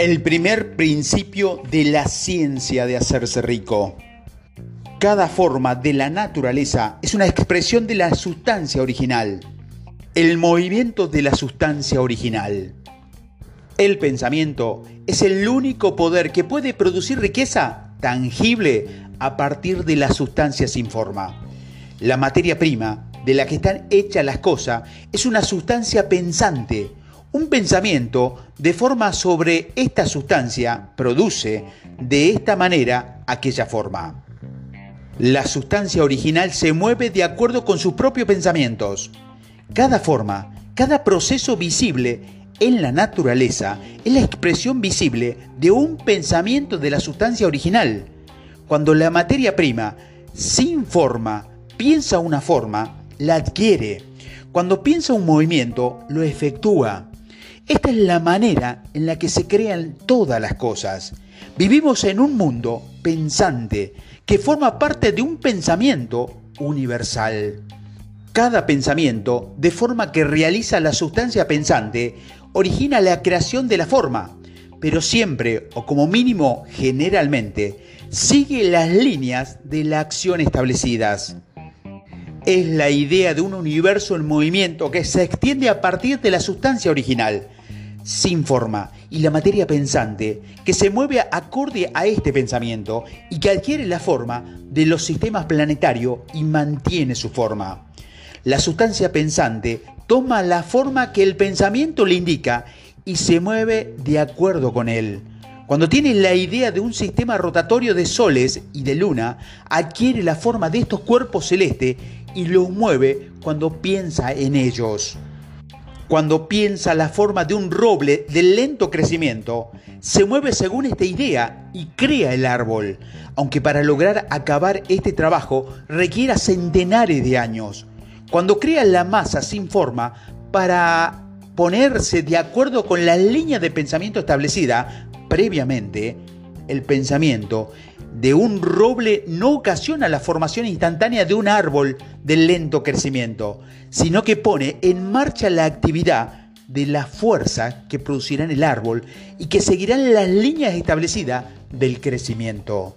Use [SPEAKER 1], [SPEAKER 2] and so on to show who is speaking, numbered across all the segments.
[SPEAKER 1] El primer principio de la ciencia de hacerse rico. Cada forma de la naturaleza es una expresión de la sustancia original. El movimiento de la sustancia original. El pensamiento es el único poder que puede producir riqueza tangible a partir de la sustancia sin forma. La materia prima de la que están hechas las cosas es una sustancia pensante un pensamiento de forma sobre esta sustancia produce de esta manera aquella forma. La sustancia original se mueve de acuerdo con sus propios pensamientos. Cada forma, cada proceso visible en la naturaleza es la expresión visible de un pensamiento de la sustancia original. Cuando la materia prima, sin forma, piensa una forma, la adquiere. Cuando piensa un movimiento, lo efectúa. Esta es la manera en la que se crean todas las cosas. Vivimos en un mundo pensante que forma parte de un pensamiento universal. Cada pensamiento, de forma que realiza la sustancia pensante, origina la creación de la forma, pero siempre, o como mínimo generalmente, sigue las líneas de la acción establecidas. Es la idea de un universo en movimiento que se extiende a partir de la sustancia original sin forma y la materia pensante que se mueve acorde a este pensamiento y que adquiere la forma de los sistemas planetarios y mantiene su forma. La sustancia pensante toma la forma que el pensamiento le indica y se mueve de acuerdo con él. Cuando tiene la idea de un sistema rotatorio de soles y de luna, adquiere la forma de estos cuerpos celestes y los mueve cuando piensa en ellos. Cuando piensa la forma de un roble de lento crecimiento, se mueve según esta idea y crea el árbol, aunque para lograr acabar este trabajo requiera centenares de años. Cuando crea la masa sin forma para ponerse de acuerdo con la línea de pensamiento establecida previamente, el pensamiento de un roble no ocasiona la formación instantánea de un árbol de lento crecimiento, sino que pone en marcha la actividad de la fuerza que producirá en el árbol y que seguirán las líneas establecidas del crecimiento.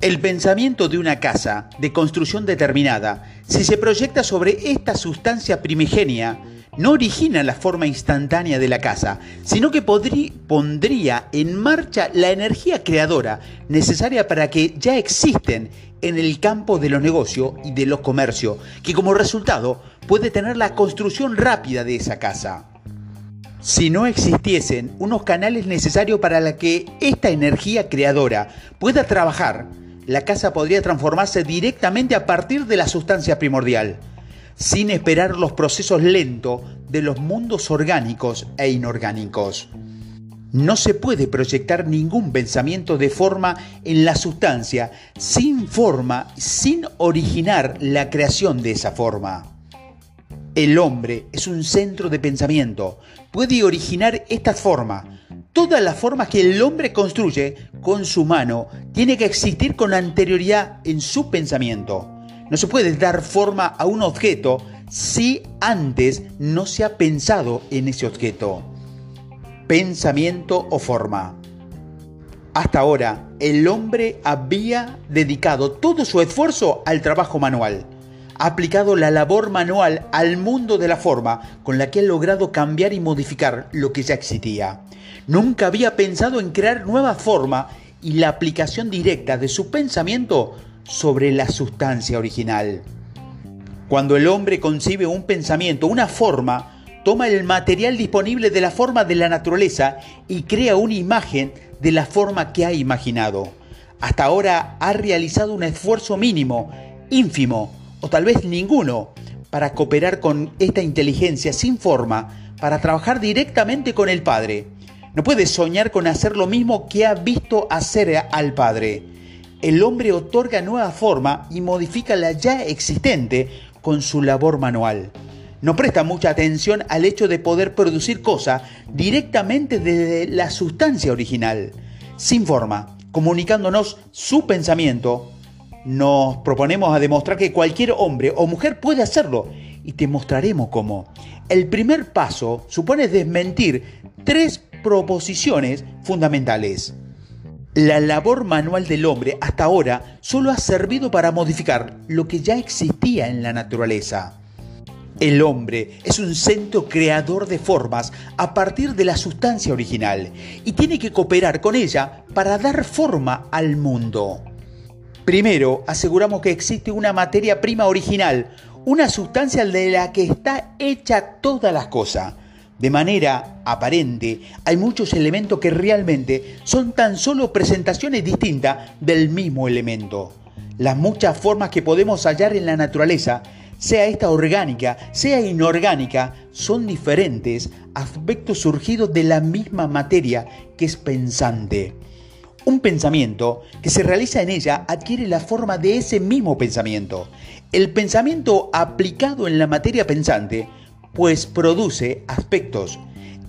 [SPEAKER 1] El pensamiento de una casa de construcción determinada, si se proyecta sobre esta sustancia primigenia, no origina la forma instantánea de la casa, sino que pondría en marcha la energía creadora necesaria para que ya existen en el campo de los negocios y de los comercios, que como resultado puede tener la construcción rápida de esa casa. Si no existiesen unos canales necesarios para que esta energía creadora pueda trabajar, la casa podría transformarse directamente a partir de la sustancia primordial sin esperar los procesos lentos de los mundos orgánicos e inorgánicos. No se puede proyectar ningún pensamiento de forma en la sustancia sin forma, sin originar la creación de esa forma. El hombre es un centro de pensamiento, puede originar esta forma. Todas las formas que el hombre construye con su mano tiene que existir con anterioridad en su pensamiento. No se puede dar forma a un objeto si antes no se ha pensado en ese objeto. Pensamiento o forma. Hasta ahora, el hombre había dedicado todo su esfuerzo al trabajo manual. Ha aplicado la labor manual al mundo de la forma con la que ha logrado cambiar y modificar lo que ya existía. Nunca había pensado en crear nueva forma y la aplicación directa de su pensamiento sobre la sustancia original. Cuando el hombre concibe un pensamiento, una forma, toma el material disponible de la forma de la naturaleza y crea una imagen de la forma que ha imaginado. Hasta ahora ha realizado un esfuerzo mínimo, ínfimo o tal vez ninguno para cooperar con esta inteligencia sin forma, para trabajar directamente con el Padre. No puede soñar con hacer lo mismo que ha visto hacer al Padre el hombre otorga nueva forma y modifica la ya existente con su labor manual. No presta mucha atención al hecho de poder producir cosas directamente desde la sustancia original, sin forma, comunicándonos su pensamiento. Nos proponemos a demostrar que cualquier hombre o mujer puede hacerlo y te mostraremos cómo. El primer paso supone desmentir tres proposiciones fundamentales. La labor manual del hombre hasta ahora solo ha servido para modificar lo que ya existía en la naturaleza. El hombre es un centro creador de formas a partir de la sustancia original y tiene que cooperar con ella para dar forma al mundo. Primero, aseguramos que existe una materia prima original, una sustancia de la que está hecha todas las cosas. De manera aparente, hay muchos elementos que realmente son tan solo presentaciones distintas del mismo elemento. Las muchas formas que podemos hallar en la naturaleza, sea esta orgánica, sea inorgánica, son diferentes aspectos surgidos de la misma materia que es pensante. Un pensamiento que se realiza en ella adquiere la forma de ese mismo pensamiento. El pensamiento aplicado en la materia pensante pues produce aspectos.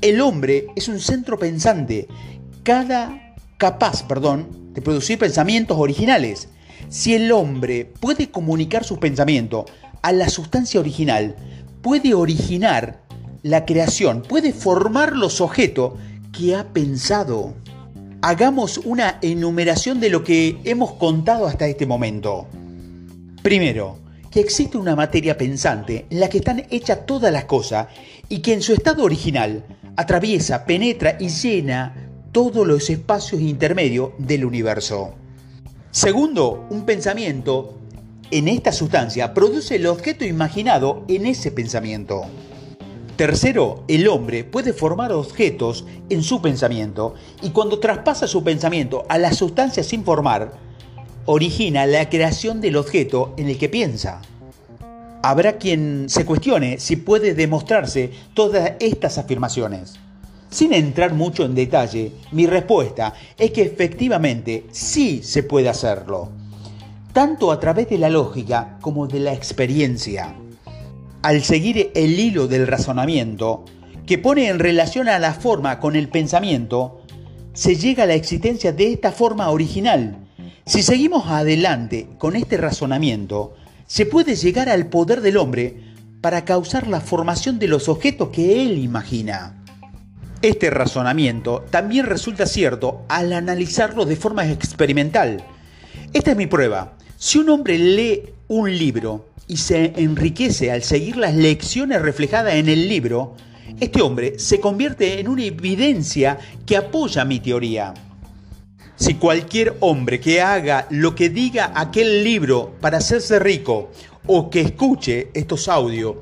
[SPEAKER 1] El hombre es un centro pensante, cada capaz, perdón, de producir pensamientos originales. Si el hombre puede comunicar sus pensamientos a la sustancia original, puede originar la creación, puede formar los objetos que ha pensado. Hagamos una enumeración de lo que hemos contado hasta este momento. Primero, que existe una materia pensante en la que están hechas todas las cosas y que en su estado original atraviesa, penetra y llena todos los espacios intermedios del universo. Segundo, un pensamiento en esta sustancia produce el objeto imaginado en ese pensamiento. Tercero, el hombre puede formar objetos en su pensamiento y cuando traspasa su pensamiento a la sustancia sin formar, origina la creación del objeto en el que piensa. Habrá quien se cuestione si puede demostrarse todas estas afirmaciones. Sin entrar mucho en detalle, mi respuesta es que efectivamente sí se puede hacerlo, tanto a través de la lógica como de la experiencia. Al seguir el hilo del razonamiento, que pone en relación a la forma con el pensamiento, se llega a la existencia de esta forma original, si seguimos adelante con este razonamiento, se puede llegar al poder del hombre para causar la formación de los objetos que él imagina. Este razonamiento también resulta cierto al analizarlo de forma experimental. Esta es mi prueba. Si un hombre lee un libro y se enriquece al seguir las lecciones reflejadas en el libro, este hombre se convierte en una evidencia que apoya mi teoría. Si cualquier hombre que haga lo que diga aquel libro para hacerse rico o que escuche estos audios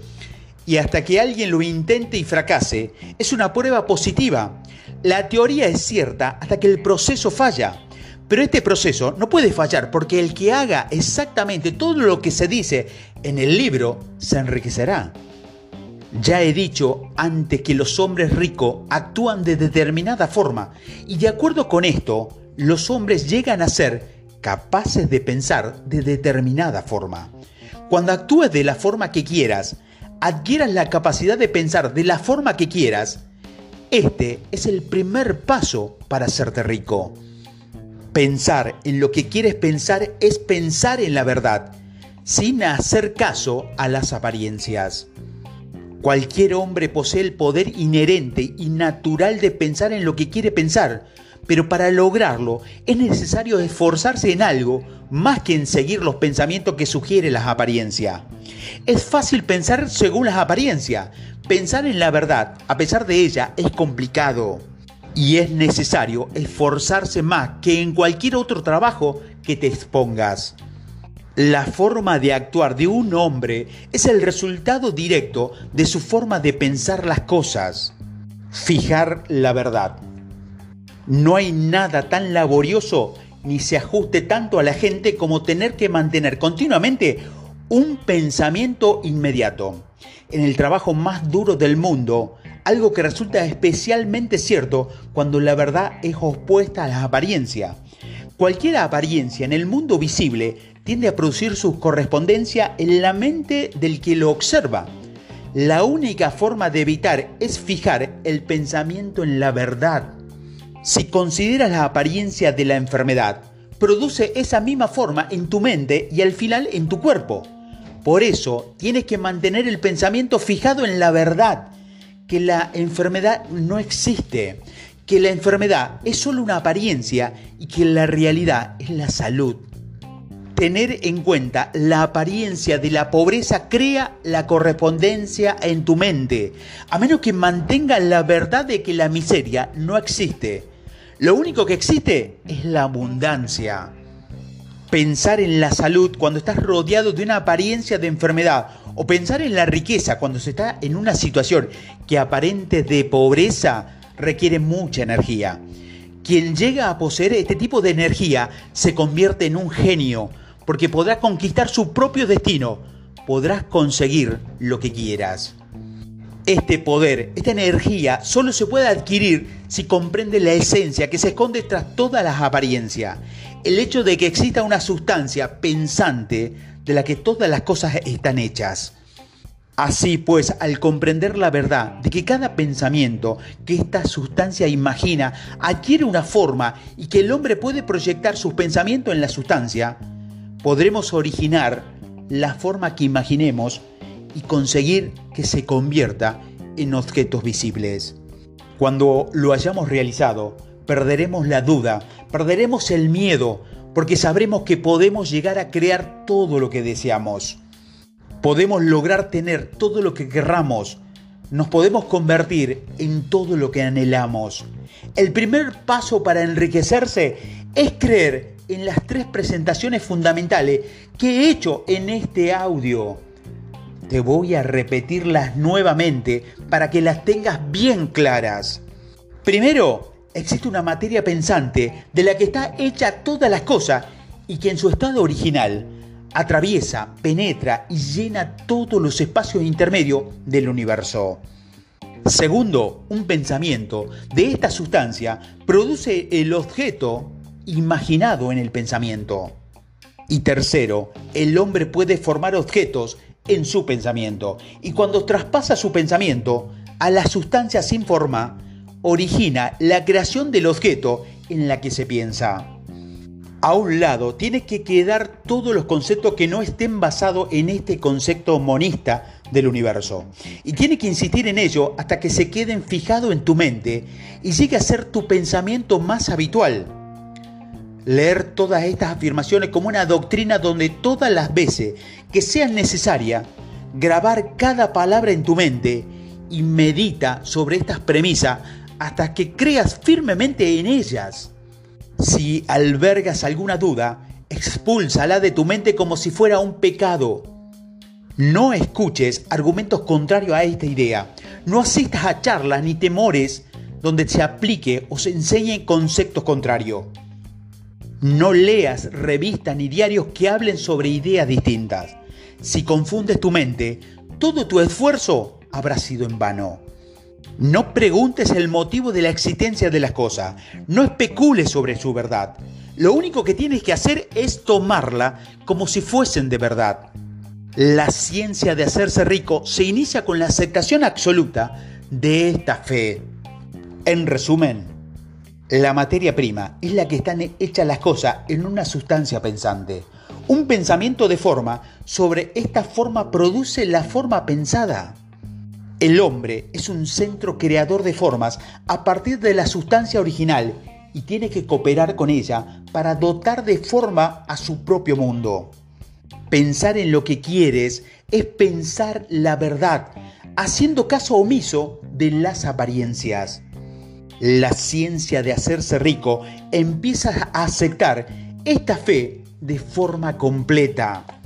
[SPEAKER 1] y hasta que alguien lo intente y fracase, es una prueba positiva. La teoría es cierta hasta que el proceso falla. Pero este proceso no puede fallar porque el que haga exactamente todo lo que se dice en el libro se enriquecerá. Ya he dicho antes que los hombres ricos actúan de determinada forma y de acuerdo con esto, los hombres llegan a ser capaces de pensar de determinada forma. Cuando actúes de la forma que quieras, adquieras la capacidad de pensar de la forma que quieras, este es el primer paso para hacerte rico. Pensar en lo que quieres pensar es pensar en la verdad, sin hacer caso a las apariencias. Cualquier hombre posee el poder inherente y natural de pensar en lo que quiere pensar, pero para lograrlo es necesario esforzarse en algo más que en seguir los pensamientos que sugiere las apariencias. Es fácil pensar según las apariencias. Pensar en la verdad, a pesar de ella, es complicado. Y es necesario esforzarse más que en cualquier otro trabajo que te expongas. La forma de actuar de un hombre es el resultado directo de su forma de pensar las cosas. Fijar la verdad. No hay nada tan laborioso ni se ajuste tanto a la gente como tener que mantener continuamente un pensamiento inmediato. En el trabajo más duro del mundo, algo que resulta especialmente cierto cuando la verdad es opuesta a la apariencia. Cualquier apariencia en el mundo visible tiende a producir su correspondencia en la mente del que lo observa. La única forma de evitar es fijar el pensamiento en la verdad. Si consideras la apariencia de la enfermedad, produce esa misma forma en tu mente y al final en tu cuerpo. Por eso tienes que mantener el pensamiento fijado en la verdad, que la enfermedad no existe, que la enfermedad es solo una apariencia y que la realidad es la salud. Tener en cuenta la apariencia de la pobreza crea la correspondencia en tu mente, a menos que mantenga la verdad de que la miseria no existe. Lo único que existe es la abundancia. Pensar en la salud cuando estás rodeado de una apariencia de enfermedad o pensar en la riqueza cuando se está en una situación que aparente de pobreza requiere mucha energía. Quien llega a poseer este tipo de energía se convierte en un genio, porque podrás conquistar su propio destino, podrás conseguir lo que quieras. Este poder, esta energía, solo se puede adquirir si comprende la esencia que se esconde tras todas las apariencias. El hecho de que exista una sustancia pensante de la que todas las cosas están hechas. Así pues, al comprender la verdad de que cada pensamiento que esta sustancia imagina adquiere una forma y que el hombre puede proyectar sus pensamientos en la sustancia, podremos originar la forma que imaginemos y conseguir que se convierta en objetos visibles. Cuando lo hayamos realizado, perderemos la duda, perderemos el miedo, porque sabremos que podemos llegar a crear todo lo que deseamos. Podemos lograr tener todo lo que querramos. Nos podemos convertir en todo lo que anhelamos. El primer paso para enriquecerse es creer en las tres presentaciones fundamentales que he hecho en este audio. Te voy a repetirlas nuevamente para que las tengas bien claras. Primero, existe una materia pensante de la que está hecha todas las cosas y que en su estado original atraviesa, penetra y llena todos los espacios intermedios del universo. Segundo, un pensamiento de esta sustancia produce el objeto imaginado en el pensamiento. Y tercero, el hombre puede formar objetos en su pensamiento y cuando traspasa su pensamiento a la sustancia sin forma, origina la creación del objeto en la que se piensa. A un lado tiene que quedar todos los conceptos que no estén basados en este concepto monista del universo. Y tiene que insistir en ello hasta que se queden fijados en tu mente y llegue a ser tu pensamiento más habitual. Leer todas estas afirmaciones como una doctrina donde todas las veces que sean necesaria, grabar cada palabra en tu mente y medita sobre estas premisas hasta que creas firmemente en ellas. Si albergas alguna duda, expúlsala de tu mente como si fuera un pecado. No escuches argumentos contrarios a esta idea. No asistas a charlas ni temores donde se aplique o se enseñe conceptos contrarios. No leas revistas ni diarios que hablen sobre ideas distintas. Si confundes tu mente, todo tu esfuerzo habrá sido en vano. No preguntes el motivo de la existencia de las cosas. No especules sobre su verdad. Lo único que tienes que hacer es tomarla como si fuesen de verdad. La ciencia de hacerse rico se inicia con la aceptación absoluta de esta fe. En resumen, la materia prima es la que están hechas las cosas en una sustancia pensante. Un pensamiento de forma sobre esta forma produce la forma pensada. El hombre es un centro creador de formas a partir de la sustancia original y tiene que cooperar con ella para dotar de forma a su propio mundo. Pensar en lo que quieres es pensar la verdad, haciendo caso omiso de las apariencias. La ciencia de hacerse rico empieza a aceptar esta fe de forma completa.